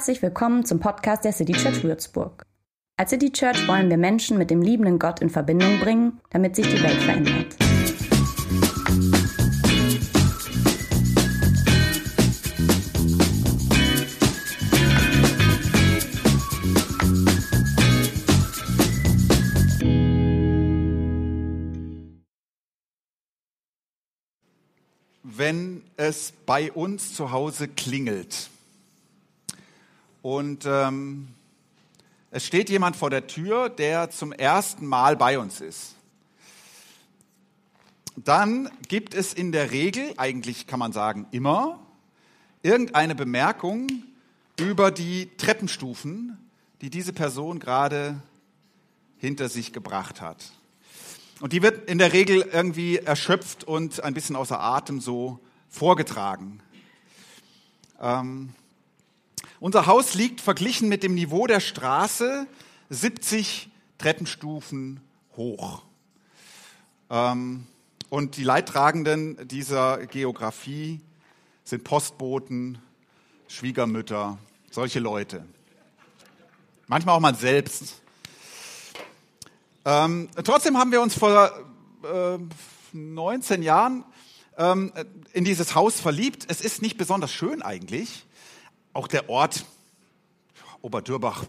Herzlich willkommen zum Podcast der City Church Würzburg. Als City Church wollen wir Menschen mit dem liebenden Gott in Verbindung bringen, damit sich die Welt verändert. wenn es bei uns zu Hause klingelt und ähm, es steht jemand vor der Tür, der zum ersten Mal bei uns ist, dann gibt es in der Regel, eigentlich kann man sagen immer, irgendeine Bemerkung über die Treppenstufen, die diese Person gerade hinter sich gebracht hat. Und die wird in der Regel irgendwie erschöpft und ein bisschen außer Atem so vorgetragen. Ähm, unser Haus liegt verglichen mit dem Niveau der Straße 70 Treppenstufen hoch. Ähm, und die Leidtragenden dieser Geografie sind Postboten, Schwiegermütter, solche Leute. Manchmal auch man selbst. Ähm, trotzdem haben wir uns vor äh, 19 Jahren ähm, in dieses Haus verliebt. Es ist nicht besonders schön eigentlich. Auch der Ort Oberdürbach.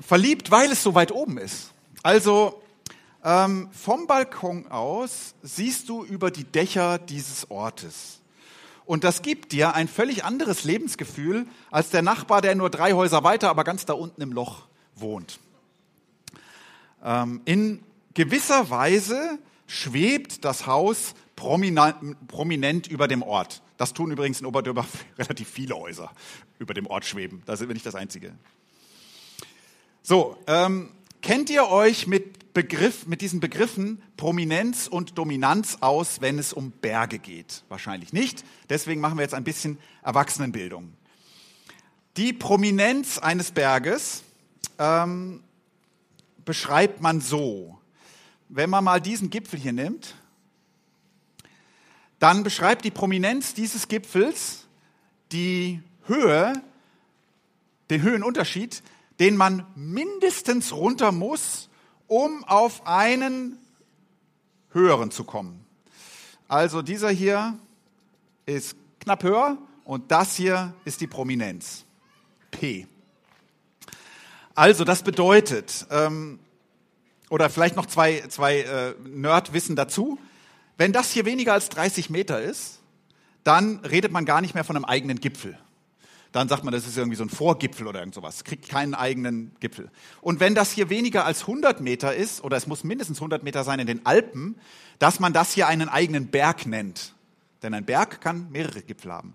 Verliebt, weil es so weit oben ist. Also ähm, vom Balkon aus siehst du über die Dächer dieses Ortes. Und das gibt dir ein völlig anderes Lebensgefühl als der Nachbar, der nur drei Häuser weiter, aber ganz da unten im Loch wohnt. Ähm, in gewisser Weise schwebt das Haus prominent, prominent über dem Ort. Das tun übrigens in Oberdörbach relativ viele Häuser über dem Ort schweben. Da sind wir nicht das Einzige. So, ähm, kennt ihr euch mit, Begriff, mit diesen Begriffen Prominenz und Dominanz aus, wenn es um Berge geht? Wahrscheinlich nicht. Deswegen machen wir jetzt ein bisschen Erwachsenenbildung. Die Prominenz eines Berges ähm, beschreibt man so. Wenn man mal diesen Gipfel hier nimmt, dann beschreibt die Prominenz dieses Gipfels die Höhe, den Höhenunterschied, den man mindestens runter muss, um auf einen höheren zu kommen. Also dieser hier ist knapp höher und das hier ist die Prominenz. P. Also das bedeutet, ähm, oder vielleicht noch zwei, zwei äh, Nerdwissen dazu, wenn das hier weniger als 30 Meter ist, dann redet man gar nicht mehr von einem eigenen Gipfel. Dann sagt man, das ist irgendwie so ein Vorgipfel oder irgend sowas. Kriegt keinen eigenen Gipfel. Und wenn das hier weniger als 100 Meter ist, oder es muss mindestens 100 Meter sein in den Alpen, dass man das hier einen eigenen Berg nennt. Denn ein Berg kann mehrere Gipfel haben.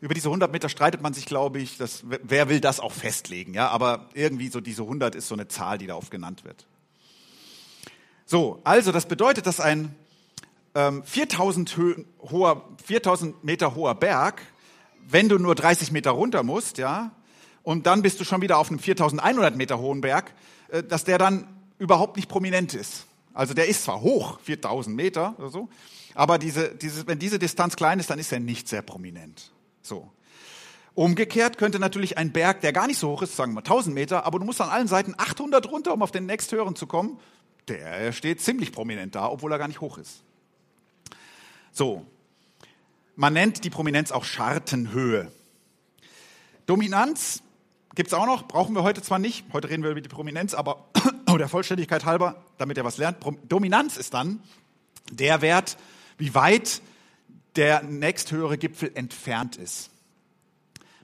Über diese 100 Meter streitet man sich, glaube ich, dass, wer will das auch festlegen, ja, aber irgendwie so diese 100 ist so eine Zahl, die da oft genannt wird. So, also das bedeutet, dass ein ähm, 4000, hoher, 4000 Meter hoher Berg, wenn du nur 30 Meter runter musst, ja, und dann bist du schon wieder auf einem 4100 Meter hohen Berg, äh, dass der dann überhaupt nicht prominent ist. Also der ist zwar hoch, 4000 Meter oder so, aber diese, diese, wenn diese Distanz klein ist, dann ist er nicht sehr prominent. So. Umgekehrt könnte natürlich ein Berg, der gar nicht so hoch ist, sagen wir 1000 Meter, aber du musst an allen Seiten 800 runter, um auf den nächsthöheren zu kommen, der steht ziemlich prominent da, obwohl er gar nicht hoch ist. So. Man nennt die Prominenz auch Schartenhöhe. Dominanz gibt's auch noch, brauchen wir heute zwar nicht, heute reden wir über die Prominenz, aber der Vollständigkeit halber, damit ihr was lernt, Dominanz ist dann der Wert, wie weit der nächsthöhere Gipfel entfernt ist.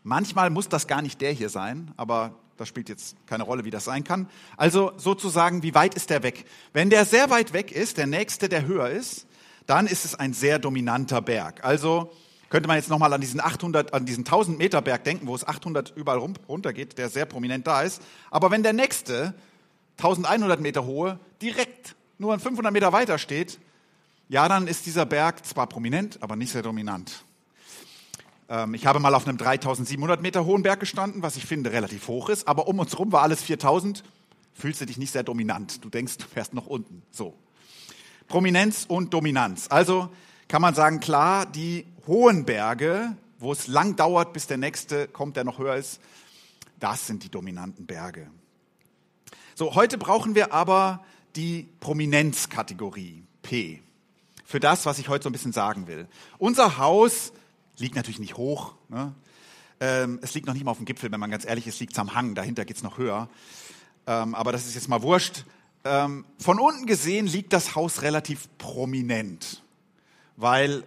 Manchmal muss das gar nicht der hier sein, aber das spielt jetzt keine Rolle, wie das sein kann. Also sozusagen, wie weit ist der weg? Wenn der sehr weit weg ist, der nächste, der höher ist, dann ist es ein sehr dominanter Berg. Also könnte man jetzt nochmal an diesen 800, an diesen 1000 Meter Berg denken, wo es 800 überall runtergeht, der sehr prominent da ist. Aber wenn der nächste 1100 Meter hohe direkt nur 500 Meter weiter steht, ja, dann ist dieser Berg zwar prominent, aber nicht sehr dominant. Ähm, ich habe mal auf einem 3700 Meter hohen Berg gestanden, was ich finde relativ hoch ist, aber um uns herum war alles 4000. Fühlst du dich nicht sehr dominant. Du denkst, du fährst noch unten. So. Prominenz und Dominanz. Also kann man sagen, klar, die hohen Berge wo es lang dauert, bis der nächste kommt, der noch höher ist. Das sind die dominanten Berge. So, heute brauchen wir aber die Prominenzkategorie P für das, was ich heute so ein bisschen sagen will. Unser Haus liegt natürlich nicht hoch. Ne? Ähm, es liegt noch nicht mal auf dem Gipfel, wenn man ganz ehrlich ist, liegt es am Hang. Dahinter geht es noch höher. Ähm, aber das ist jetzt mal wurscht. Ähm, von unten gesehen liegt das Haus relativ prominent, weil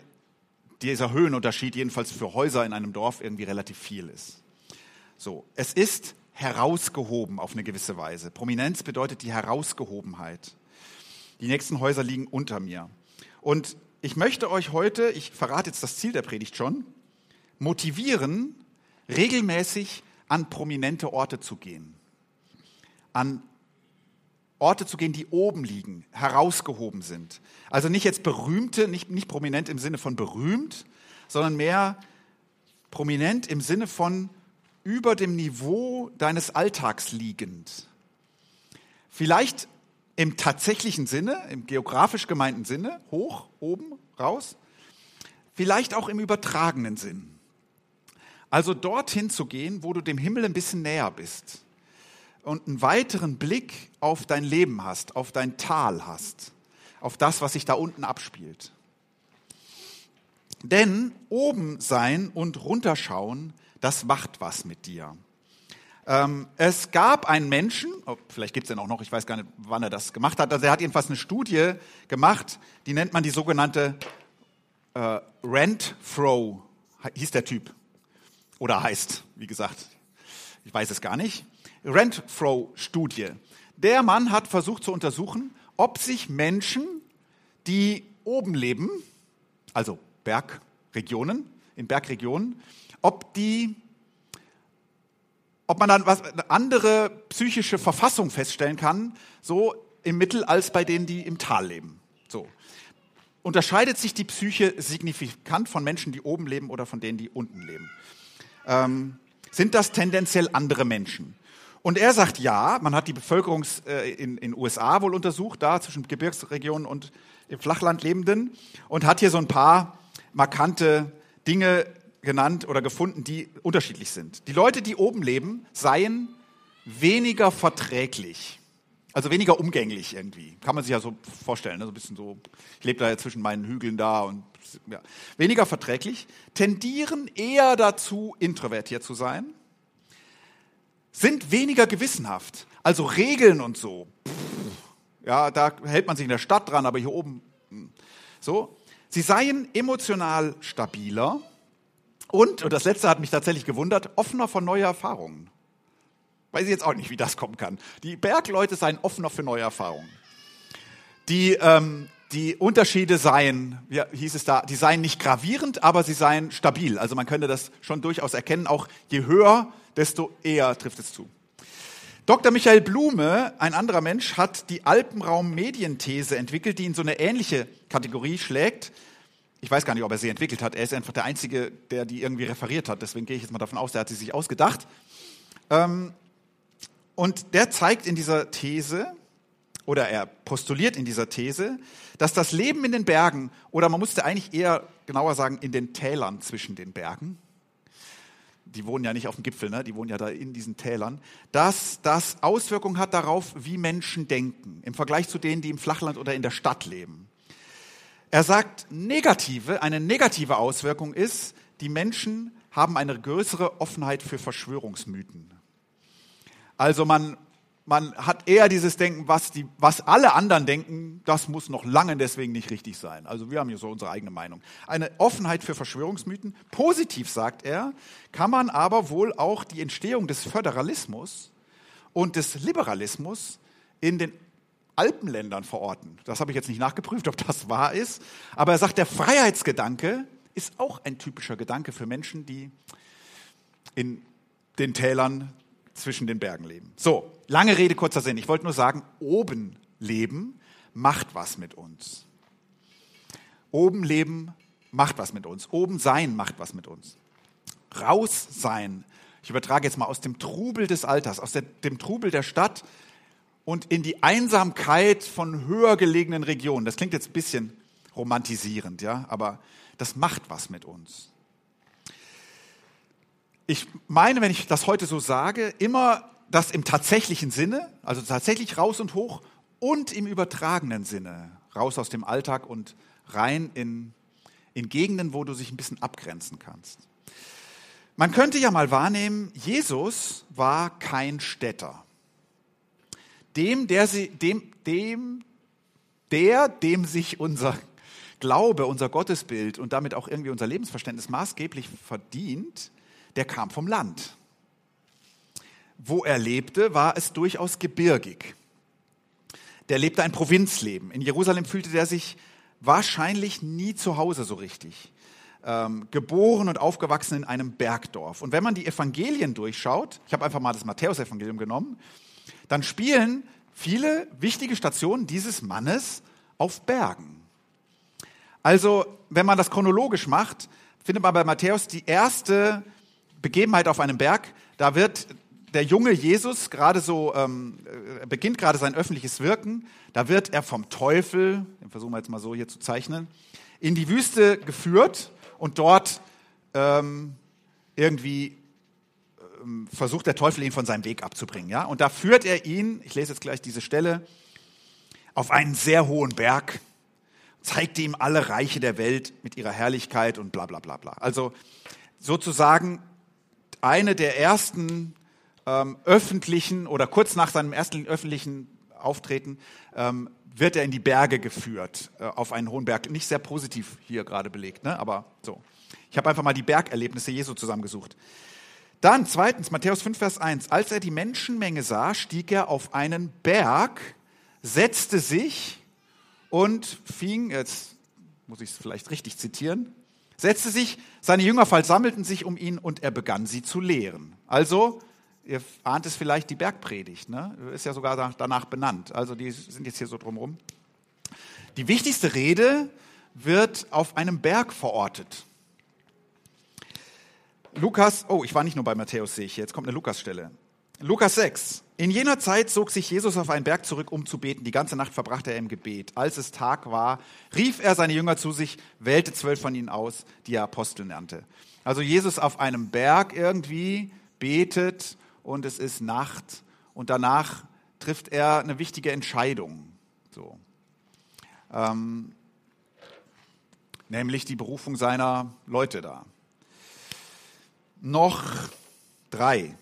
dieser Höhenunterschied jedenfalls für Häuser in einem Dorf irgendwie relativ viel ist. So, es ist herausgehoben auf eine gewisse Weise. Prominenz bedeutet die Herausgehobenheit. Die nächsten Häuser liegen unter mir. Und ich möchte euch heute, ich verrate jetzt das Ziel der Predigt schon, motivieren, regelmäßig an prominente Orte zu gehen. An Orte zu gehen, die oben liegen, herausgehoben sind. Also nicht jetzt berühmte, nicht, nicht prominent im Sinne von berühmt, sondern mehr prominent im Sinne von über dem Niveau deines Alltags liegend. Vielleicht im tatsächlichen Sinne, im geografisch gemeinten Sinne, hoch, oben, raus, vielleicht auch im übertragenen Sinn. Also dorthin zu gehen, wo du dem Himmel ein bisschen näher bist und einen weiteren Blick auf dein Leben hast, auf dein Tal hast, auf das, was sich da unten abspielt. Denn oben sein und runterschauen, das macht was mit dir. Ähm, es gab einen Menschen, oh, vielleicht gibt es den auch noch, ich weiß gar nicht, wann er das gemacht hat, also er hat jedenfalls eine Studie gemacht, die nennt man die sogenannte äh, Rent-Throw, hieß der Typ. Oder heißt, wie gesagt, ich weiß es gar nicht. Rent-Throw-Studie. Der Mann hat versucht zu untersuchen, ob sich Menschen, die oben leben, also Bergregionen, in Bergregionen, ob die ob man dann was, eine andere psychische Verfassung feststellen kann, so im Mittel als bei denen, die im Tal leben. So. Unterscheidet sich die Psyche signifikant von Menschen, die oben leben oder von denen, die unten leben? Ähm, sind das tendenziell andere Menschen? Und er sagt ja, man hat die Bevölkerung äh, in den USA wohl untersucht, da zwischen Gebirgsregionen und im Flachland lebenden und hat hier so ein paar markante Dinge genannt oder gefunden, die unterschiedlich sind. Die Leute, die oben leben, seien weniger verträglich. Also weniger umgänglich irgendwie. Kann man sich ja so vorstellen. Ne? So ein bisschen so, ich lebe da ja zwischen meinen Hügeln da und ja. weniger verträglich, tendieren eher dazu, introvertiert zu sein, sind weniger gewissenhaft. Also Regeln und so. Ja, da hält man sich in der Stadt dran, aber hier oben hm. so. Sie seien emotional stabiler, und, und das letzte hat mich tatsächlich gewundert, offener für neue Erfahrungen. Weiß ich jetzt auch nicht, wie das kommen kann. Die Bergleute seien offener für neue Erfahrungen. Die, ähm, die Unterschiede seien, wie hieß es da, die seien nicht gravierend, aber sie seien stabil. Also man könnte das schon durchaus erkennen, auch je höher, desto eher trifft es zu. Dr. Michael Blume, ein anderer Mensch, hat die Alpenraum-Medienthese entwickelt, die in so eine ähnliche Kategorie schlägt ich weiß gar nicht, ob er sie entwickelt hat. Er ist einfach der Einzige, der die irgendwie referiert hat. Deswegen gehe ich jetzt mal davon aus, der hat sie sich ausgedacht. Ähm, und der zeigt in dieser These, oder er postuliert in dieser These, dass das Leben in den Bergen, oder man musste eigentlich eher genauer sagen, in den Tälern zwischen den Bergen, die wohnen ja nicht auf dem Gipfel, ne? die wohnen ja da in diesen Tälern, dass das Auswirkungen hat darauf, wie Menschen denken, im Vergleich zu denen, die im Flachland oder in der Stadt leben. Er sagt, negative, eine negative Auswirkung ist, die Menschen haben eine größere Offenheit für Verschwörungsmythen. Also man, man hat eher dieses Denken, was, die, was alle anderen denken, das muss noch lange deswegen nicht richtig sein. Also wir haben hier so unsere eigene Meinung. Eine Offenheit für Verschwörungsmythen. Positiv, sagt er, kann man aber wohl auch die Entstehung des Föderalismus und des Liberalismus in den Alpenländern verorten. Das habe ich jetzt nicht nachgeprüft, ob das wahr ist. Aber er sagt, der Freiheitsgedanke ist auch ein typischer Gedanke für Menschen, die in den Tälern zwischen den Bergen leben. So, lange Rede, kurzer Sinn. Ich wollte nur sagen, oben leben macht was mit uns. Oben leben macht was mit uns. Oben sein macht was mit uns. Raus sein. Ich übertrage jetzt mal aus dem Trubel des Alters, aus der, dem Trubel der Stadt und in die Einsamkeit von höher gelegenen Regionen. Das klingt jetzt ein bisschen romantisierend, ja, aber das macht was mit uns. ich meine, wenn ich das heute so sage, immer das im tatsächlichen Sinne, also tatsächlich raus und hoch und im übertragenen Sinne, raus aus dem Alltag und rein in, in Gegenden, wo du sich ein bisschen abgrenzen kannst. Man könnte ja mal wahrnehmen, Jesus war kein Städter. Dem, der, sie, dem, dem, der, dem sich unser Glaube, unser Gottesbild und damit auch irgendwie unser Lebensverständnis maßgeblich verdient, der kam vom Land. Wo er lebte, war es durchaus gebirgig. Der lebte ein Provinzleben. In Jerusalem fühlte er sich wahrscheinlich nie zu Hause so richtig. Ähm, geboren und aufgewachsen in einem Bergdorf. Und wenn man die Evangelien durchschaut, ich habe einfach mal das Matthäusevangelium genommen, dann spielen viele wichtige Stationen dieses Mannes auf Bergen. Also, wenn man das chronologisch macht, findet man bei Matthäus die erste Begebenheit auf einem Berg. Da wird der junge Jesus gerade so, ähm, äh, beginnt gerade sein öffentliches Wirken. Da wird er vom Teufel, den versuchen wir jetzt mal so hier zu zeichnen, in die Wüste geführt und dort ähm, irgendwie ähm, versucht der Teufel ihn von seinem Weg abzubringen. Ja? Und da führt er ihn, ich lese jetzt gleich diese Stelle, auf einen sehr hohen Berg zeigte ihm alle Reiche der Welt mit ihrer Herrlichkeit und bla bla bla bla. Also sozusagen eine der ersten ähm, öffentlichen oder kurz nach seinem ersten öffentlichen Auftreten ähm, wird er in die Berge geführt, äh, auf einen hohen Berg. Nicht sehr positiv hier gerade belegt, ne? aber so. Ich habe einfach mal die Bergerlebnisse Jesu zusammengesucht. Dann zweitens, Matthäus 5, Vers 1. Als er die Menschenmenge sah, stieg er auf einen Berg, setzte sich und fing, jetzt muss ich es vielleicht richtig zitieren, setzte sich, seine Jünger versammelten sich um ihn und er begann sie zu lehren. Also, ihr ahnt es vielleicht, die Bergpredigt, ne? ist ja sogar danach benannt. Also die sind jetzt hier so drumherum. Die wichtigste Rede wird auf einem Berg verortet. Lukas, oh, ich war nicht nur bei Matthäus, sehe ich, jetzt kommt eine Lukas-Stelle. Lukas 6. In jener Zeit zog sich Jesus auf einen Berg zurück, um zu beten. Die ganze Nacht verbrachte er im Gebet. Als es Tag war, rief er seine Jünger zu sich, wählte zwölf von ihnen aus, die er Apostel nannte. Also Jesus auf einem Berg irgendwie betet und es ist Nacht und danach trifft er eine wichtige Entscheidung. So. Ähm, nämlich die Berufung seiner Leute da. Noch drei.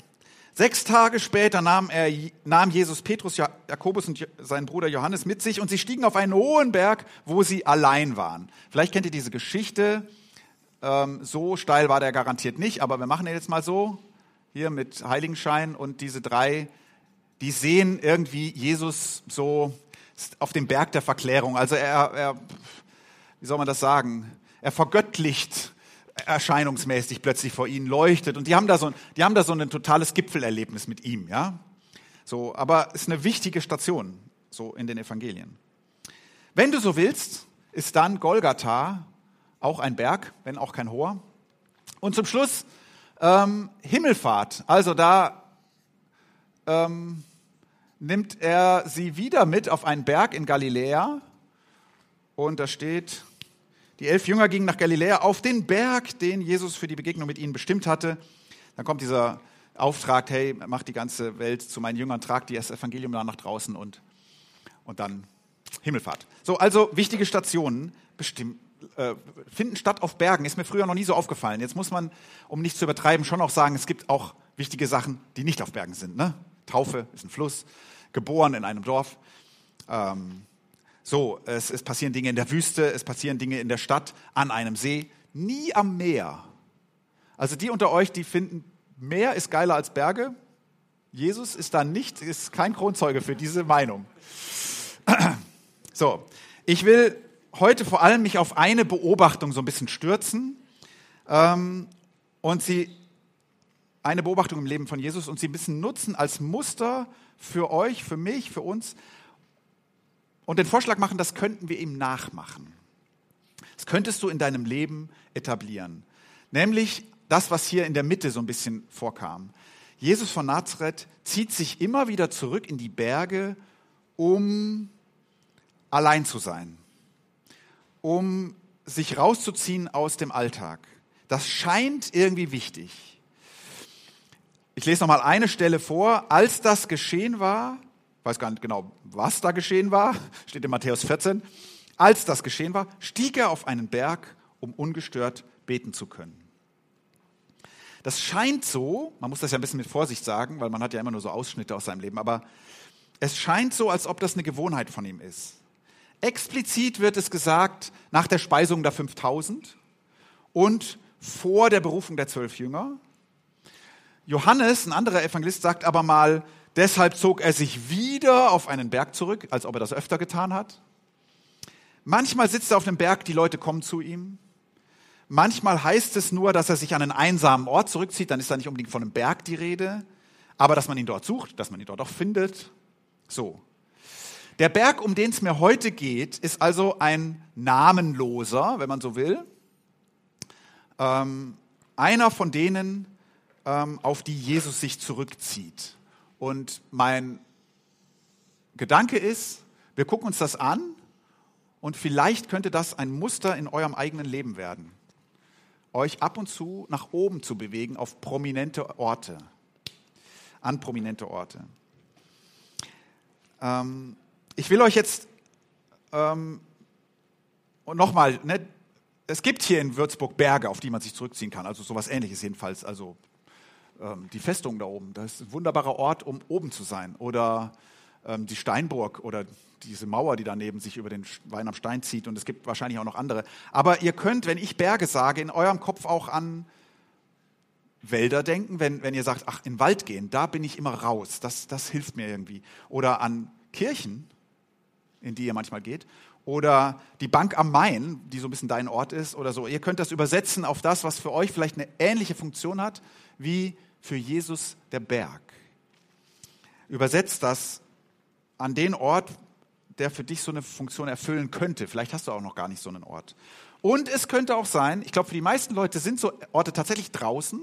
Sechs Tage später nahm, er, nahm Jesus Petrus, Jakobus und seinen Bruder Johannes mit sich und sie stiegen auf einen hohen Berg, wo sie allein waren. Vielleicht kennt ihr diese Geschichte. Ähm, so steil war der garantiert nicht, aber wir machen jetzt mal so. Hier mit Heiligenschein und diese drei, die sehen irgendwie Jesus so auf dem Berg der Verklärung. Also er, er wie soll man das sagen? Er vergöttlicht erscheinungsmäßig plötzlich vor ihnen leuchtet. Und die haben da so, die haben da so ein totales Gipfelerlebnis mit ihm, ja. So, aber es ist eine wichtige Station, so in den Evangelien. Wenn du so willst, ist dann Golgatha auch ein Berg, wenn auch kein hoher. Und zum Schluss ähm, Himmelfahrt. Also da ähm, nimmt er sie wieder mit auf einen Berg in Galiläa. Und da steht, die elf Jünger gingen nach Galiläa auf den Berg, den Jesus für die Begegnung mit ihnen bestimmt hatte. Dann kommt dieser Auftrag, hey, mach die ganze Welt zu meinen Jüngern, trag das Evangelium da nach draußen und, und dann Himmelfahrt. So, also wichtige Stationen bestimmt, äh, finden statt auf Bergen. Ist mir früher noch nie so aufgefallen. Jetzt muss man, um nicht zu übertreiben, schon auch sagen, es gibt auch wichtige Sachen, die nicht auf Bergen sind. Ne? Taufe ist ein Fluss, geboren in einem Dorf. Ähm, so, es, es passieren Dinge in der Wüste, es passieren Dinge in der Stadt, an einem See, nie am Meer. Also die unter euch, die finden, Meer ist geiler als Berge. Jesus ist da nicht, ist kein Kronzeuge für diese Meinung. So, ich will heute vor allem mich auf eine Beobachtung so ein bisschen stürzen ähm, und sie eine Beobachtung im Leben von Jesus und sie ein bisschen nutzen als Muster für euch, für mich, für uns, und den Vorschlag machen, das könnten wir ihm nachmachen. Das könntest du in deinem Leben etablieren. Nämlich das, was hier in der Mitte so ein bisschen vorkam. Jesus von Nazareth zieht sich immer wieder zurück in die Berge, um allein zu sein, um sich rauszuziehen aus dem Alltag. Das scheint irgendwie wichtig. Ich lese noch mal eine Stelle vor. Als das geschehen war, weiß gar nicht genau, was da geschehen war, steht in Matthäus 14. Als das geschehen war, stieg er auf einen Berg, um ungestört beten zu können. Das scheint so, man muss das ja ein bisschen mit Vorsicht sagen, weil man hat ja immer nur so Ausschnitte aus seinem Leben, aber es scheint so, als ob das eine Gewohnheit von ihm ist. Explizit wird es gesagt nach der Speisung der 5000 und vor der Berufung der zwölf Jünger. Johannes, ein anderer Evangelist, sagt aber mal, deshalb zog er sich wieder auf einen Berg zurück, als ob er das öfter getan hat. Manchmal sitzt er auf dem Berg, die Leute kommen zu ihm. Manchmal heißt es nur, dass er sich an einen einsamen Ort zurückzieht, dann ist da nicht unbedingt von einem Berg die Rede, aber dass man ihn dort sucht, dass man ihn dort auch findet. So. Der Berg, um den es mir heute geht, ist also ein namenloser, wenn man so will. Ähm, einer von denen, ähm, auf die Jesus sich zurückzieht. Und mein Gedanke ist, wir gucken uns das an und vielleicht könnte das ein Muster in eurem eigenen Leben werden. Euch ab und zu nach oben zu bewegen auf prominente Orte, an prominente Orte. Ähm, ich will euch jetzt ähm, nochmal, ne, es gibt hier in Würzburg Berge, auf die man sich zurückziehen kann, also sowas ähnliches jedenfalls, also ähm, die Festung da oben, das ist ein wunderbarer Ort, um oben zu sein. Oder ähm, die Steinburg oder diese Mauer, die daneben sich über den Wein am Stein zieht. Und es gibt wahrscheinlich auch noch andere. Aber ihr könnt, wenn ich Berge sage, in eurem Kopf auch an Wälder denken, wenn, wenn ihr sagt, ach, in den Wald gehen, da bin ich immer raus, das, das hilft mir irgendwie. Oder an Kirchen, in die ihr manchmal geht. Oder die Bank am Main, die so ein bisschen dein Ort ist oder so. Ihr könnt das übersetzen auf das, was für euch vielleicht eine ähnliche Funktion hat, wie für Jesus der Berg. Übersetzt das an den Ort, der für dich so eine Funktion erfüllen könnte. Vielleicht hast du auch noch gar nicht so einen Ort. Und es könnte auch sein, ich glaube, für die meisten Leute sind so Orte tatsächlich draußen,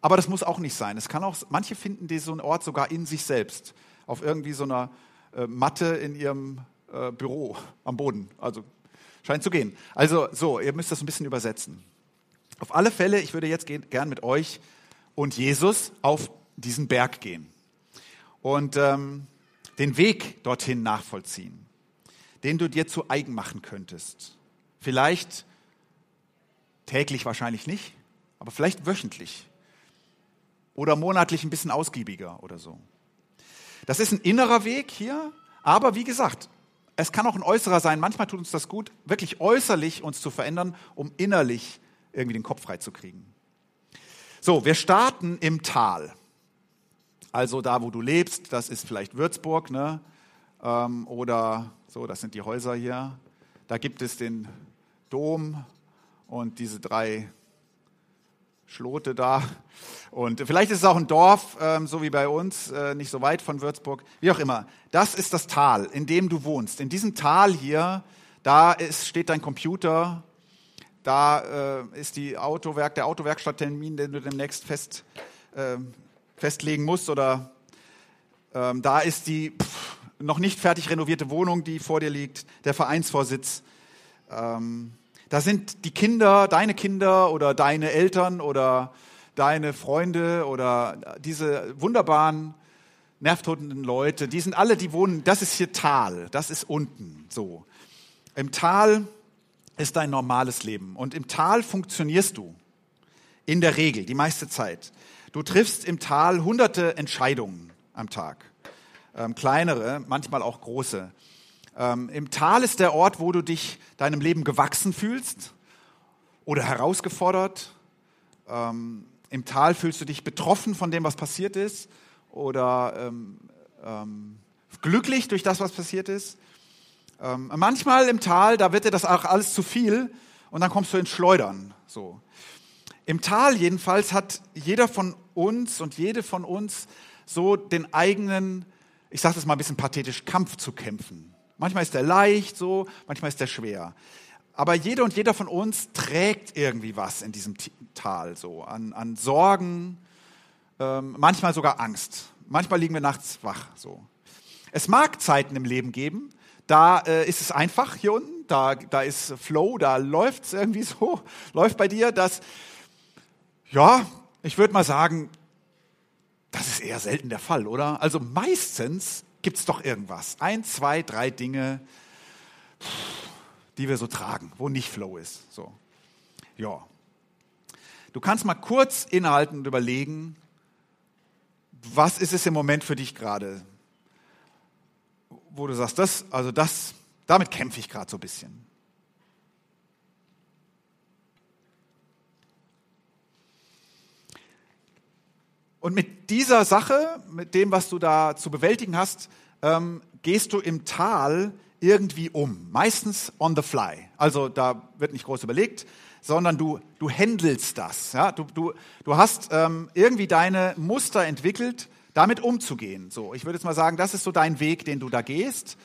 aber das muss auch nicht sein. Es kann auch, manche finden so einen Ort sogar in sich selbst, auf irgendwie so einer äh, Matte in ihrem äh, Büro am Boden. Also scheint zu gehen. Also so, ihr müsst das ein bisschen übersetzen. Auf alle Fälle, ich würde jetzt gern mit euch und Jesus auf diesen Berg gehen und ähm, den Weg dorthin nachvollziehen, den du dir zu eigen machen könntest. Vielleicht täglich wahrscheinlich nicht, aber vielleicht wöchentlich oder monatlich ein bisschen ausgiebiger oder so. Das ist ein innerer Weg hier, aber wie gesagt, es kann auch ein äußerer sein. Manchmal tut uns das gut, wirklich äußerlich uns zu verändern, um innerlich irgendwie den Kopf frei zu kriegen. So, wir starten im Tal. Also da, wo du lebst, das ist vielleicht Würzburg, ne? Ähm, oder so, das sind die Häuser hier. Da gibt es den Dom und diese drei Schlote da. Und vielleicht ist es auch ein Dorf, ähm, so wie bei uns, äh, nicht so weit von Würzburg. Wie auch immer. Das ist das Tal, in dem du wohnst. In diesem Tal hier, da ist, steht dein Computer, da äh, ist die Autowerk, der Autowerkstatttermin, den du demnächst fest, äh, festlegen musst. Oder ähm, da ist die pff, noch nicht fertig renovierte Wohnung, die vor dir liegt, der Vereinsvorsitz. Ähm, da sind die Kinder, deine Kinder oder deine Eltern oder deine Freunde oder diese wunderbaren nervtotenden Leute, die sind alle, die wohnen, das ist hier Tal, das ist unten so. Im Tal ist dein normales Leben. Und im Tal funktionierst du. In der Regel, die meiste Zeit. Du triffst im Tal hunderte Entscheidungen am Tag. Ähm, kleinere, manchmal auch große. Ähm, Im Tal ist der Ort, wo du dich deinem Leben gewachsen fühlst oder herausgefordert. Ähm, Im Tal fühlst du dich betroffen von dem, was passiert ist oder ähm, ähm, glücklich durch das, was passiert ist. Ähm, manchmal im Tal, da wird dir das auch alles zu viel und dann kommst du ins Schleudern. So. Im Tal jedenfalls hat jeder von uns und jede von uns so den eigenen, ich sage das mal ein bisschen pathetisch, Kampf zu kämpfen. Manchmal ist der leicht so, manchmal ist der schwer. Aber jeder und jeder von uns trägt irgendwie was in diesem Tal so an, an Sorgen, ähm, manchmal sogar Angst. Manchmal liegen wir nachts wach so. Es mag Zeiten im Leben geben, da äh, ist es einfach hier unten, da, da ist Flow, da läuft es irgendwie so, läuft bei dir, dass, ja, ich würde mal sagen, eher selten der Fall, oder? Also meistens gibt es doch irgendwas. Ein, zwei, drei Dinge, die wir so tragen, wo nicht Flow ist. So. Ja. Du kannst mal kurz innehalten und überlegen, was ist es im Moment für dich gerade, wo du sagst, das, also das, damit kämpfe ich gerade so ein bisschen. Und mit dieser Sache, mit dem, was du da zu bewältigen hast, ähm, gehst du im Tal irgendwie um. Meistens on the fly. Also da wird nicht groß überlegt, sondern du, du handelst das. Ja? Du, du, du hast ähm, irgendwie deine Muster entwickelt, damit umzugehen. So, ich würde jetzt mal sagen, das ist so dein Weg, den du da gehst,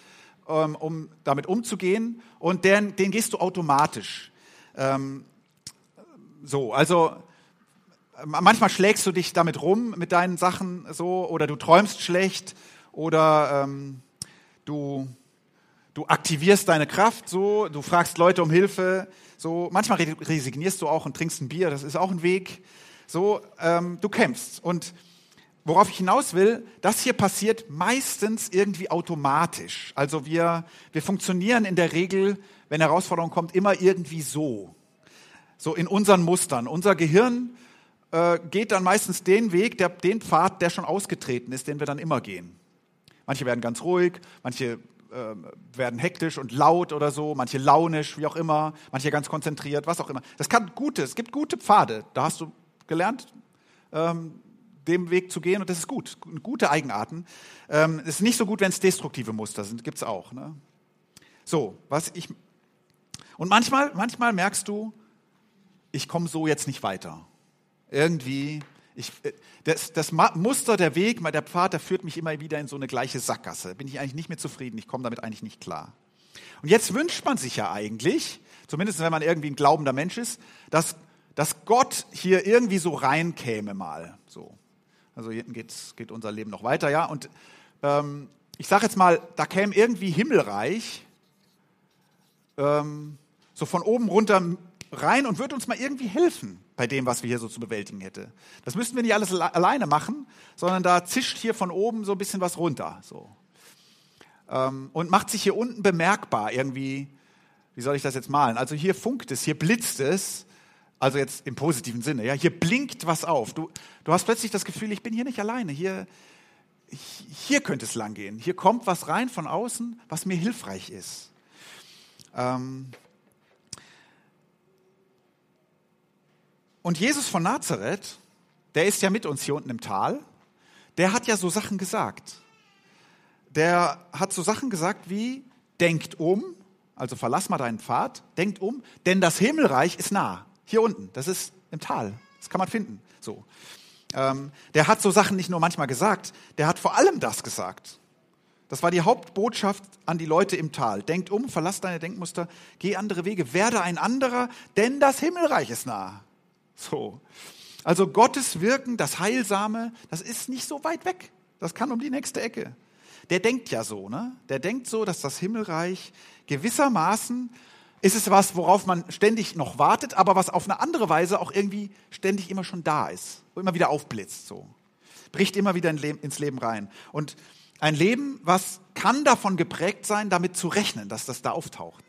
ähm, um damit umzugehen. Und den, den gehst du automatisch. Ähm, so, also manchmal schlägst du dich damit rum mit deinen Sachen so oder du träumst schlecht oder ähm, du, du aktivierst deine Kraft so, du fragst Leute um Hilfe so. Manchmal resignierst du auch und trinkst ein Bier, das ist auch ein Weg. So, ähm, du kämpfst und worauf ich hinaus will, das hier passiert meistens irgendwie automatisch. Also wir, wir funktionieren in der Regel, wenn Herausforderung kommt, immer irgendwie so. So in unseren Mustern. Unser Gehirn äh, geht dann meistens den Weg, der, den Pfad, der schon ausgetreten ist, den wir dann immer gehen. Manche werden ganz ruhig, manche äh, werden hektisch und laut oder so, manche launisch, wie auch immer, manche ganz konzentriert, was auch immer. Das kann gute, es gibt gute Pfade. Da hast du gelernt, ähm, dem Weg zu gehen und das ist gut, gute Eigenarten. Ähm, ist nicht so gut, wenn es destruktive Muster sind, gibt es auch. Ne? So, was ich und manchmal, manchmal merkst du, ich komme so jetzt nicht weiter irgendwie, ich, äh, das, das Muster, der Weg, der Pfad, der führt mich immer wieder in so eine gleiche Sackgasse. Bin ich eigentlich nicht mehr zufrieden, ich komme damit eigentlich nicht klar. Und jetzt wünscht man sich ja eigentlich, zumindest wenn man irgendwie ein glaubender Mensch ist, dass, dass Gott hier irgendwie so reinkäme mal. So. Also hinten geht's, geht unser Leben noch weiter, ja. Und ähm, ich sage jetzt mal, da käme irgendwie Himmelreich ähm, so von oben runter rein und würde uns mal irgendwie helfen bei dem, was wir hier so zu bewältigen hätte. Das müssten wir nicht alles alleine machen, sondern da zischt hier von oben so ein bisschen was runter. So. Ähm, und macht sich hier unten bemerkbar irgendwie, wie soll ich das jetzt malen? Also hier funkt es, hier blitzt es, also jetzt im positiven Sinne, ja, hier blinkt was auf. Du, du hast plötzlich das Gefühl, ich bin hier nicht alleine, hier, hier könnte es langgehen. Hier kommt was rein von außen, was mir hilfreich ist. Ähm, Und Jesus von Nazareth, der ist ja mit uns hier unten im Tal, der hat ja so Sachen gesagt. Der hat so Sachen gesagt wie, denkt um, also verlass mal deinen Pfad, denkt um, denn das Himmelreich ist nah. Hier unten, das ist im Tal, das kann man finden. So. Ähm, der hat so Sachen nicht nur manchmal gesagt, der hat vor allem das gesagt. Das war die Hauptbotschaft an die Leute im Tal. Denkt um, verlass deine Denkmuster, geh andere Wege, werde ein anderer, denn das Himmelreich ist nah. So. Also Gottes Wirken, das Heilsame, das ist nicht so weit weg. Das kann um die nächste Ecke. Der denkt ja so, ne? Der denkt so, dass das Himmelreich gewissermaßen ist es was, worauf man ständig noch wartet, aber was auf eine andere Weise auch irgendwie ständig immer schon da ist, wo immer wieder aufblitzt, so. Bricht immer wieder ins Leben rein. Und ein Leben, was kann davon geprägt sein, damit zu rechnen, dass das da auftaucht.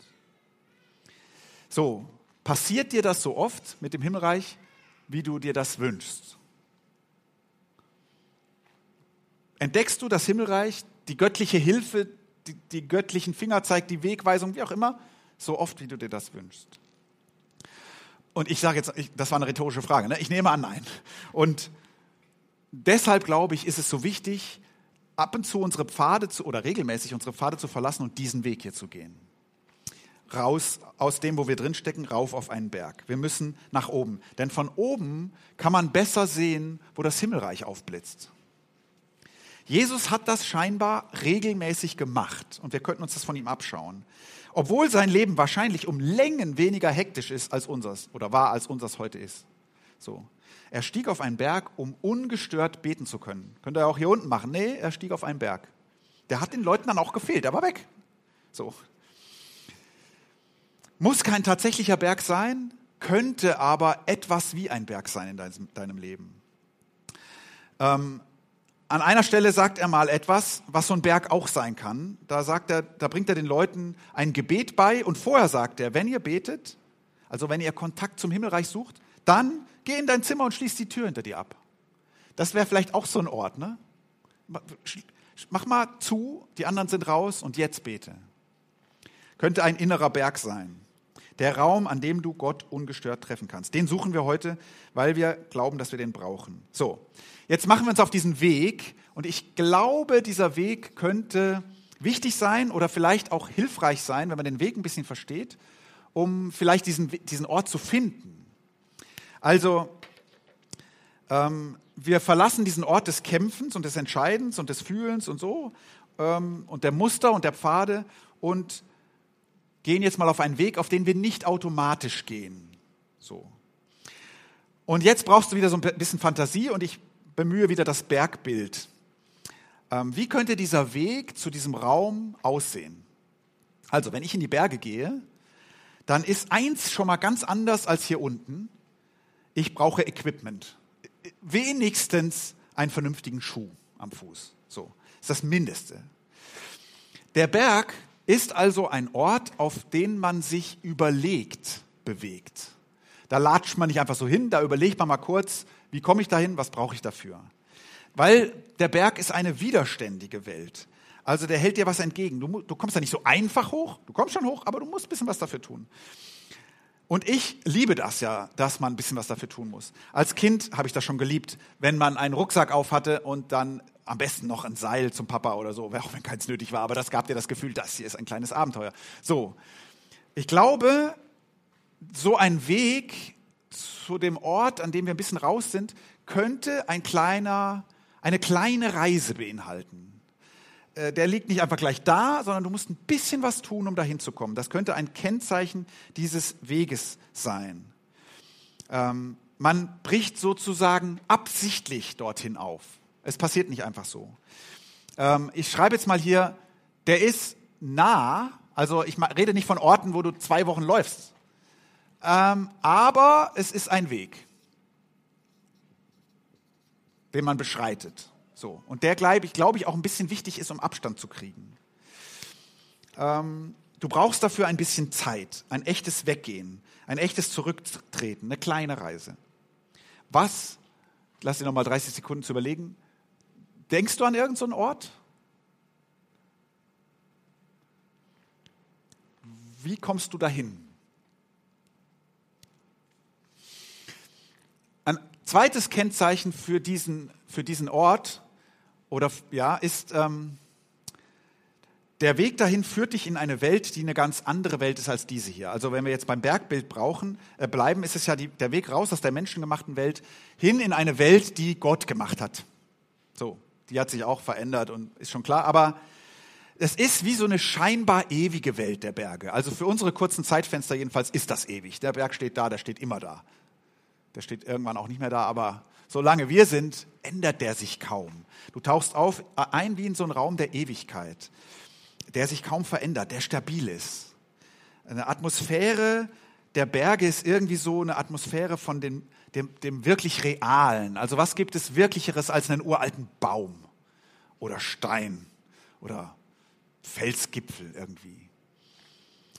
So, Passiert dir das so oft mit dem Himmelreich, wie du dir das wünschst? Entdeckst du das Himmelreich, die göttliche Hilfe, die, die göttlichen Fingerzeig, die Wegweisung, wie auch immer, so oft, wie du dir das wünschst? Und ich sage jetzt, ich, das war eine rhetorische Frage, ne? ich nehme an, nein. Und deshalb glaube ich, ist es so wichtig, ab und zu unsere Pfade zu, oder regelmäßig unsere Pfade zu verlassen und diesen Weg hier zu gehen raus aus dem, wo wir drinstecken, rauf auf einen Berg. Wir müssen nach oben. Denn von oben kann man besser sehen, wo das Himmelreich aufblitzt. Jesus hat das scheinbar regelmäßig gemacht und wir könnten uns das von ihm abschauen. Obwohl sein Leben wahrscheinlich um Längen weniger hektisch ist als unseres oder war als unseres heute ist. So. Er stieg auf einen Berg, um ungestört beten zu können. Könnte er auch hier unten machen. Nee, er stieg auf einen Berg. Der hat den Leuten dann auch gefehlt, er war weg. So. Muss kein tatsächlicher Berg sein, könnte aber etwas wie ein Berg sein in deinem, Leben. Ähm, an einer Stelle sagt er mal etwas, was so ein Berg auch sein kann. Da sagt er, da bringt er den Leuten ein Gebet bei und vorher sagt er, wenn ihr betet, also wenn ihr Kontakt zum Himmelreich sucht, dann geh in dein Zimmer und schließ die Tür hinter dir ab. Das wäre vielleicht auch so ein Ort, ne? Mach mal zu, die anderen sind raus und jetzt bete. Könnte ein innerer Berg sein. Der Raum, an dem du Gott ungestört treffen kannst. Den suchen wir heute, weil wir glauben, dass wir den brauchen. So, jetzt machen wir uns auf diesen Weg und ich glaube, dieser Weg könnte wichtig sein oder vielleicht auch hilfreich sein, wenn man den Weg ein bisschen versteht, um vielleicht diesen, diesen Ort zu finden. Also, ähm, wir verlassen diesen Ort des Kämpfens und des Entscheidens und des Fühlens und so ähm, und der Muster und der Pfade und gehen jetzt mal auf einen Weg, auf den wir nicht automatisch gehen. So. Und jetzt brauchst du wieder so ein bisschen Fantasie und ich bemühe wieder das Bergbild. Ähm, wie könnte dieser Weg zu diesem Raum aussehen? Also, wenn ich in die Berge gehe, dann ist eins schon mal ganz anders als hier unten. Ich brauche Equipment. Wenigstens einen vernünftigen Schuh am Fuß. So, ist das Mindeste. Der Berg ist also ein Ort, auf den man sich überlegt bewegt. Da latscht man nicht einfach so hin, da überlegt man mal kurz, wie komme ich dahin, was brauche ich dafür. Weil der Berg ist eine widerständige Welt. Also der hält dir was entgegen. Du, du kommst da nicht so einfach hoch, du kommst schon hoch, aber du musst ein bisschen was dafür tun. Und ich liebe das ja, dass man ein bisschen was dafür tun muss. Als Kind habe ich das schon geliebt, wenn man einen Rucksack auf hatte und dann am besten noch ein Seil zum Papa oder so, auch wenn keins nötig war, aber das gab dir das Gefühl, das hier ist ein kleines Abenteuer. So, ich glaube, so ein Weg zu dem Ort, an dem wir ein bisschen raus sind, könnte ein kleiner, eine kleine Reise beinhalten. Äh, der liegt nicht einfach gleich da, sondern du musst ein bisschen was tun, um dahin zu kommen. Das könnte ein Kennzeichen dieses Weges sein. Ähm, man bricht sozusagen absichtlich dorthin auf. Es passiert nicht einfach so. Ähm, ich schreibe jetzt mal hier, der ist nah, also ich rede nicht von Orten, wo du zwei Wochen läufst, ähm, aber es ist ein Weg, den man beschreitet. So. Und der, glaube ich, glaube ich, auch ein bisschen wichtig ist, um Abstand zu kriegen. Ähm, du brauchst dafür ein bisschen Zeit, ein echtes Weggehen, ein echtes Zurücktreten, eine kleine Reise. Was, lass dir nochmal 30 Sekunden zu überlegen, Denkst du an irgendeinen Ort? Wie kommst du dahin? Ein zweites Kennzeichen für diesen, für diesen Ort oder, ja, ist, ähm, der Weg dahin führt dich in eine Welt, die eine ganz andere Welt ist als diese hier. Also wenn wir jetzt beim Bergbild brauchen, äh, bleiben, ist es ja die, der Weg raus aus der menschengemachten Welt hin in eine Welt, die Gott gemacht hat. So, die hat sich auch verändert und ist schon klar. Aber es ist wie so eine scheinbar ewige Welt der Berge. Also für unsere kurzen Zeitfenster jedenfalls ist das ewig. Der Berg steht da, der steht immer da. Der steht irgendwann auch nicht mehr da, aber solange wir sind, ändert der sich kaum. Du tauchst auf ein wie in so einen Raum der Ewigkeit, der sich kaum verändert, der stabil ist. Eine Atmosphäre der Berge ist irgendwie so eine Atmosphäre von den dem, dem wirklich Realen. Also was gibt es Wirklicheres als einen uralten Baum oder Stein oder Felsgipfel irgendwie?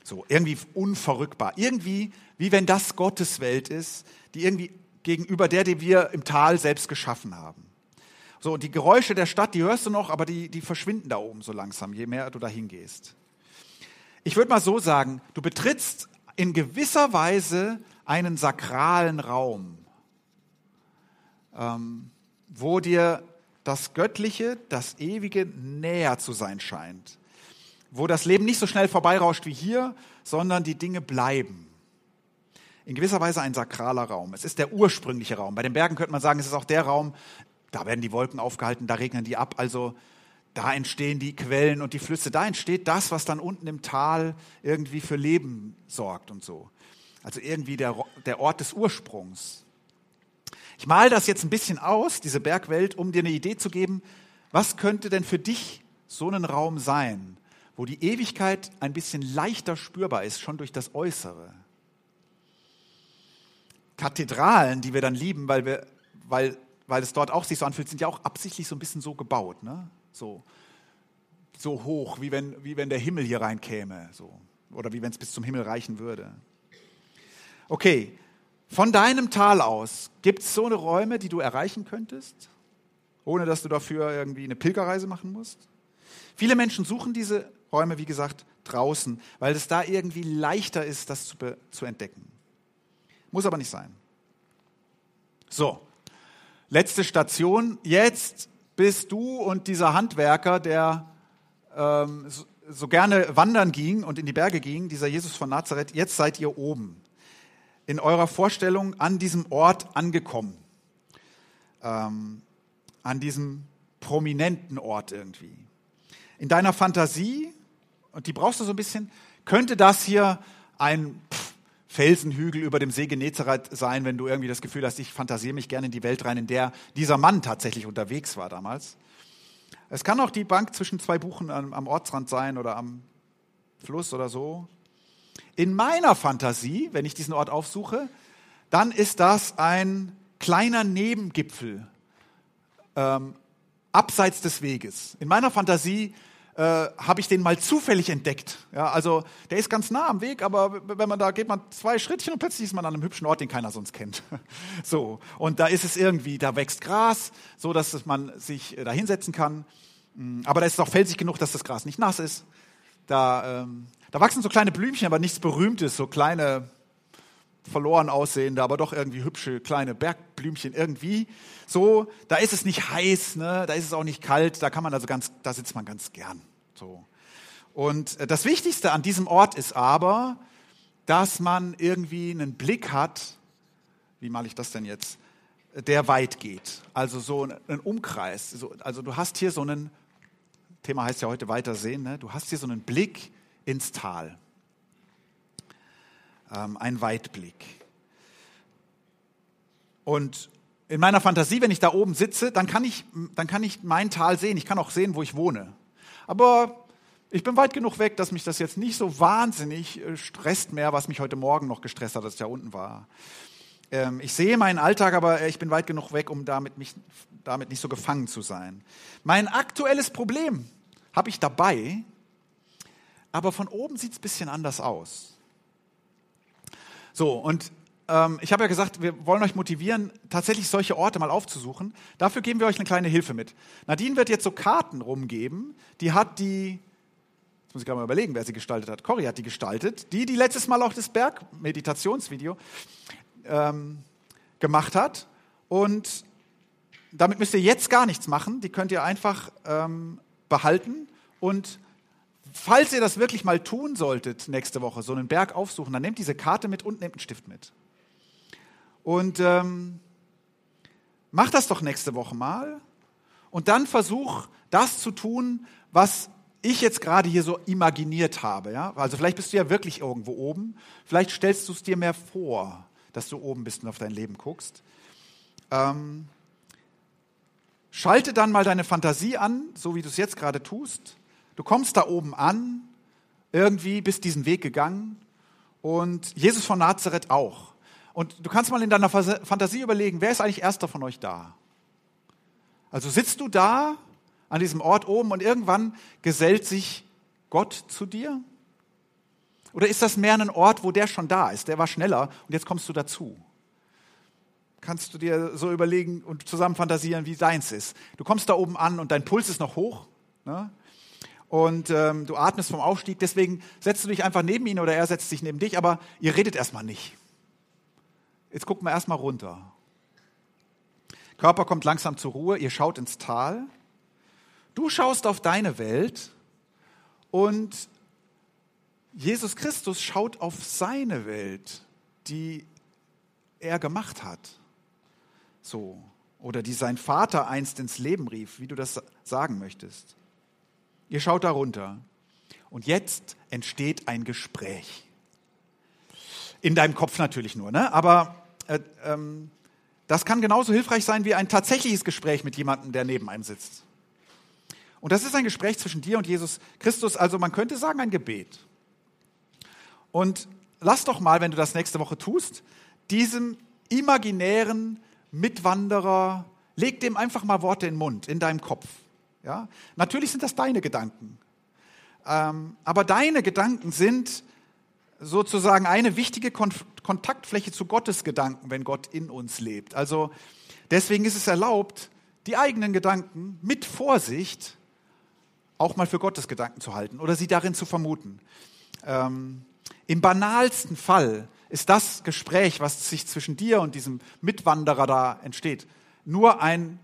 So, irgendwie unverrückbar. Irgendwie, wie wenn das Gottes Welt ist, die irgendwie gegenüber der, die wir im Tal selbst geschaffen haben. So, und die Geräusche der Stadt, die hörst du noch, aber die, die verschwinden da oben so langsam, je mehr du da hingehst. Ich würde mal so sagen, du betrittst in gewisser Weise einen sakralen Raum ähm, wo dir das Göttliche, das Ewige näher zu sein scheint. Wo das Leben nicht so schnell vorbeirauscht wie hier, sondern die Dinge bleiben. In gewisser Weise ein sakraler Raum. Es ist der ursprüngliche Raum. Bei den Bergen könnte man sagen, es ist auch der Raum, da werden die Wolken aufgehalten, da regnen die ab. Also da entstehen die Quellen und die Flüsse. Da entsteht das, was dann unten im Tal irgendwie für Leben sorgt und so. Also irgendwie der, der Ort des Ursprungs. Ich male das jetzt ein bisschen aus, diese Bergwelt, um dir eine Idee zu geben, was könnte denn für dich so ein Raum sein, wo die Ewigkeit ein bisschen leichter spürbar ist, schon durch das Äußere. Kathedralen, die wir dann lieben, weil, wir, weil, weil es dort auch sich so anfühlt, sind ja auch absichtlich so ein bisschen so gebaut, ne? So, so hoch, wie wenn, wie wenn der Himmel hier reinkäme, so. Oder wie wenn es bis zum Himmel reichen würde. Okay, von deinem Tal aus, gibt es so eine Räume, die du erreichen könntest, ohne dass du dafür irgendwie eine Pilgerreise machen musst? Viele Menschen suchen diese Räume, wie gesagt, draußen, weil es da irgendwie leichter ist, das zu, zu entdecken. Muss aber nicht sein. So, letzte Station. Jetzt bist du und dieser Handwerker, der ähm, so, so gerne wandern ging und in die Berge ging, dieser Jesus von Nazareth, jetzt seid ihr oben in eurer Vorstellung an diesem Ort angekommen. Ähm, an diesem prominenten Ort irgendwie. In deiner Fantasie, und die brauchst du so ein bisschen, könnte das hier ein pff, Felsenhügel über dem See Genezareth sein, wenn du irgendwie das Gefühl hast, ich fantasiere mich gerne in die Welt rein, in der dieser Mann tatsächlich unterwegs war damals. Es kann auch die Bank zwischen zwei Buchen am, am Ortsrand sein oder am Fluss oder so. In meiner Fantasie, wenn ich diesen Ort aufsuche, dann ist das ein kleiner Nebengipfel ähm, abseits des Weges. In meiner Fantasie äh, habe ich den mal zufällig entdeckt. Ja, also der ist ganz nah am Weg, aber wenn man da geht man zwei Schrittchen und plötzlich ist man an einem hübschen Ort, den keiner sonst kennt. so und da ist es irgendwie, da wächst Gras, so dass man sich äh, da hinsetzen kann. Mm, aber da ist es auch felsig genug, dass das Gras nicht nass ist. Da, ähm, da wachsen so kleine Blümchen, aber nichts Berühmtes, so kleine verloren aussehende, aber doch irgendwie hübsche kleine Bergblümchen irgendwie. So, da ist es nicht heiß, ne? da ist es auch nicht kalt, da kann man also ganz, da sitzt man ganz gern. So. Und äh, das Wichtigste an diesem Ort ist aber, dass man irgendwie einen Blick hat, wie male ich das denn jetzt, der weit geht. Also so ein Umkreis. Also du hast hier so einen, Thema heißt ja heute weitersehen, ne? du hast hier so einen Blick ins Tal ähm, ein Weitblick. Und in meiner Fantasie, wenn ich da oben sitze, dann kann, ich, dann kann ich mein Tal sehen. Ich kann auch sehen, wo ich wohne. Aber ich bin weit genug weg, dass mich das jetzt nicht so wahnsinnig äh, stresst mehr, was mich heute Morgen noch gestresst hat, als ich da unten war. Ähm, ich sehe meinen Alltag, aber ich bin weit genug weg, um damit, mich, damit nicht so gefangen zu sein. Mein aktuelles Problem habe ich dabei, aber von oben sieht es ein bisschen anders aus. So, und ähm, ich habe ja gesagt, wir wollen euch motivieren, tatsächlich solche Orte mal aufzusuchen. Dafür geben wir euch eine kleine Hilfe mit. Nadine wird jetzt so Karten rumgeben, die hat die, jetzt muss ich gerade mal überlegen, wer sie gestaltet hat. Cory hat die gestaltet, die, die letztes Mal auch das Berg-Meditationsvideo ähm, gemacht hat. Und damit müsst ihr jetzt gar nichts machen, die könnt ihr einfach ähm, behalten und falls ihr das wirklich mal tun solltet nächste Woche, so einen Berg aufsuchen, dann nehmt diese Karte mit und nehmt einen Stift mit. Und ähm, macht das doch nächste Woche mal. Und dann versuch das zu tun, was ich jetzt gerade hier so imaginiert habe. Ja? Also vielleicht bist du ja wirklich irgendwo oben. Vielleicht stellst du es dir mehr vor, dass du oben bist und auf dein Leben guckst. Ähm, schalte dann mal deine Fantasie an, so wie du es jetzt gerade tust. Du kommst da oben an, irgendwie bist diesen Weg gegangen und Jesus von Nazareth auch. Und du kannst mal in deiner Fantasie überlegen, wer ist eigentlich erster von euch da? Also sitzt du da an diesem Ort oben und irgendwann gesellt sich Gott zu dir? Oder ist das mehr ein Ort, wo der schon da ist? Der war schneller und jetzt kommst du dazu. Kannst du dir so überlegen und zusammen fantasieren, wie deins ist? Du kommst da oben an und dein Puls ist noch hoch. Ne? Und ähm, du atmest vom Aufstieg. Deswegen setzt du dich einfach neben ihn oder er setzt sich neben dich, aber ihr redet erstmal nicht. Jetzt gucken wir erstmal runter. Körper kommt langsam zur Ruhe, ihr schaut ins Tal. Du schaust auf deine Welt und Jesus Christus schaut auf seine Welt, die er gemacht hat. So. Oder die sein Vater einst ins Leben rief, wie du das sagen möchtest. Ihr schaut da runter. Und jetzt entsteht ein Gespräch. In deinem Kopf natürlich nur, ne? aber äh, ähm, das kann genauso hilfreich sein wie ein tatsächliches Gespräch mit jemandem, der neben einem sitzt. Und das ist ein Gespräch zwischen dir und Jesus Christus, also man könnte sagen ein Gebet. Und lass doch mal, wenn du das nächste Woche tust, diesem imaginären Mitwanderer leg dem einfach mal Worte in den Mund, in deinem Kopf. Ja? Natürlich sind das deine Gedanken. Ähm, aber deine Gedanken sind sozusagen eine wichtige Kon Kontaktfläche zu Gottes Gedanken, wenn Gott in uns lebt. Also deswegen ist es erlaubt, die eigenen Gedanken mit Vorsicht auch mal für Gottes Gedanken zu halten oder sie darin zu vermuten. Ähm, Im banalsten Fall ist das Gespräch, was sich zwischen dir und diesem Mitwanderer da entsteht, nur ein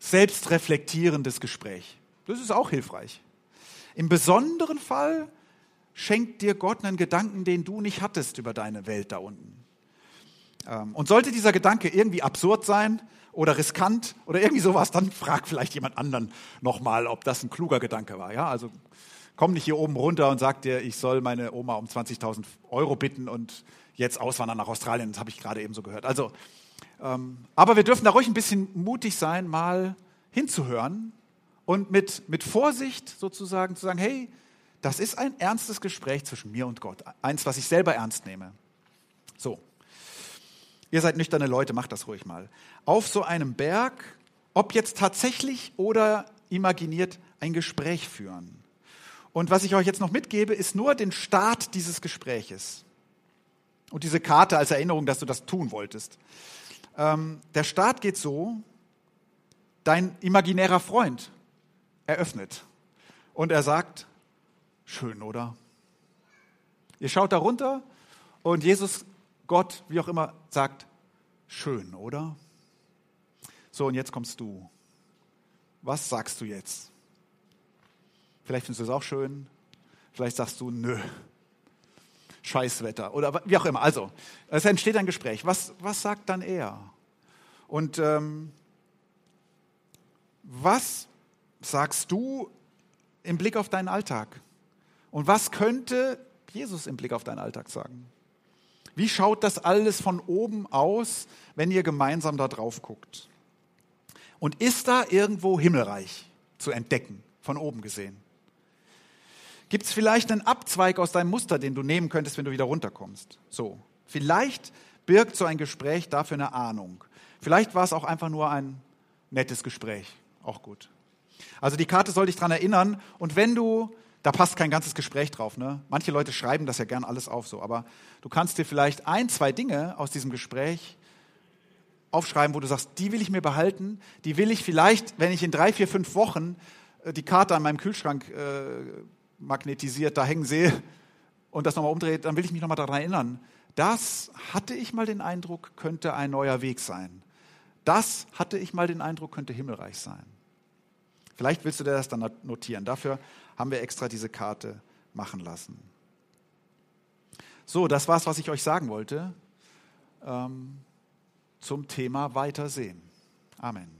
selbstreflektierendes Gespräch. Das ist auch hilfreich. Im besonderen Fall schenkt dir Gott einen Gedanken, den du nicht hattest über deine Welt da unten. Ähm, und sollte dieser Gedanke irgendwie absurd sein oder riskant oder irgendwie sowas, dann frag vielleicht jemand anderen nochmal, ob das ein kluger Gedanke war. Ja, also komm nicht hier oben runter und sag dir, ich soll meine Oma um 20.000 Euro bitten und jetzt auswandern nach Australien. Das habe ich gerade eben so gehört. Also, aber wir dürfen da ruhig ein bisschen mutig sein, mal hinzuhören und mit, mit Vorsicht sozusagen zu sagen, hey, das ist ein ernstes Gespräch zwischen mir und Gott. Eins, was ich selber ernst nehme. So. Ihr seid nüchterne Leute, macht das ruhig mal. Auf so einem Berg, ob jetzt tatsächlich oder imaginiert, ein Gespräch führen. Und was ich euch jetzt noch mitgebe, ist nur den Start dieses Gespräches. Und diese Karte als Erinnerung, dass du das tun wolltest. Ähm, der Start geht so, dein imaginärer Freund eröffnet. Und er sagt, schön, oder? Ihr schaut da runter und Jesus, Gott, wie auch immer, sagt, schön, oder? So, und jetzt kommst du. Was sagst du jetzt? Vielleicht findest du es auch schön. Vielleicht sagst du, nö. Scheißwetter oder wie auch immer. Also, es entsteht ein Gespräch. Was, was sagt dann er? Und ähm, was sagst du im Blick auf deinen Alltag? Und was könnte Jesus im Blick auf deinen Alltag sagen? Wie schaut das alles von oben aus, wenn ihr gemeinsam da drauf guckt? Und ist da irgendwo Himmelreich zu entdecken, von oben gesehen? Gibt es vielleicht einen Abzweig aus deinem Muster, den du nehmen könntest, wenn du wieder runterkommst? So, vielleicht birgt so ein Gespräch dafür eine Ahnung. Vielleicht war es auch einfach nur ein nettes Gespräch, auch gut. Also die Karte soll dich daran erinnern. Und wenn du, da passt kein ganzes Gespräch drauf, ne? Manche Leute schreiben das ja gern alles auf so, aber du kannst dir vielleicht ein, zwei Dinge aus diesem Gespräch aufschreiben, wo du sagst, die will ich mir behalten, die will ich vielleicht, wenn ich in drei, vier, fünf Wochen äh, die Karte an meinem Kühlschrank äh, magnetisiert da hängen sehe und das nochmal umdreht, dann will ich mich nochmal daran erinnern. Das hatte ich mal den Eindruck, könnte ein neuer Weg sein. Das hatte ich mal den Eindruck, könnte himmelreich sein. Vielleicht willst du dir das dann notieren. Dafür haben wir extra diese Karte machen lassen. So, das war's, was ich euch sagen wollte ähm, zum Thema Weitersehen. Amen.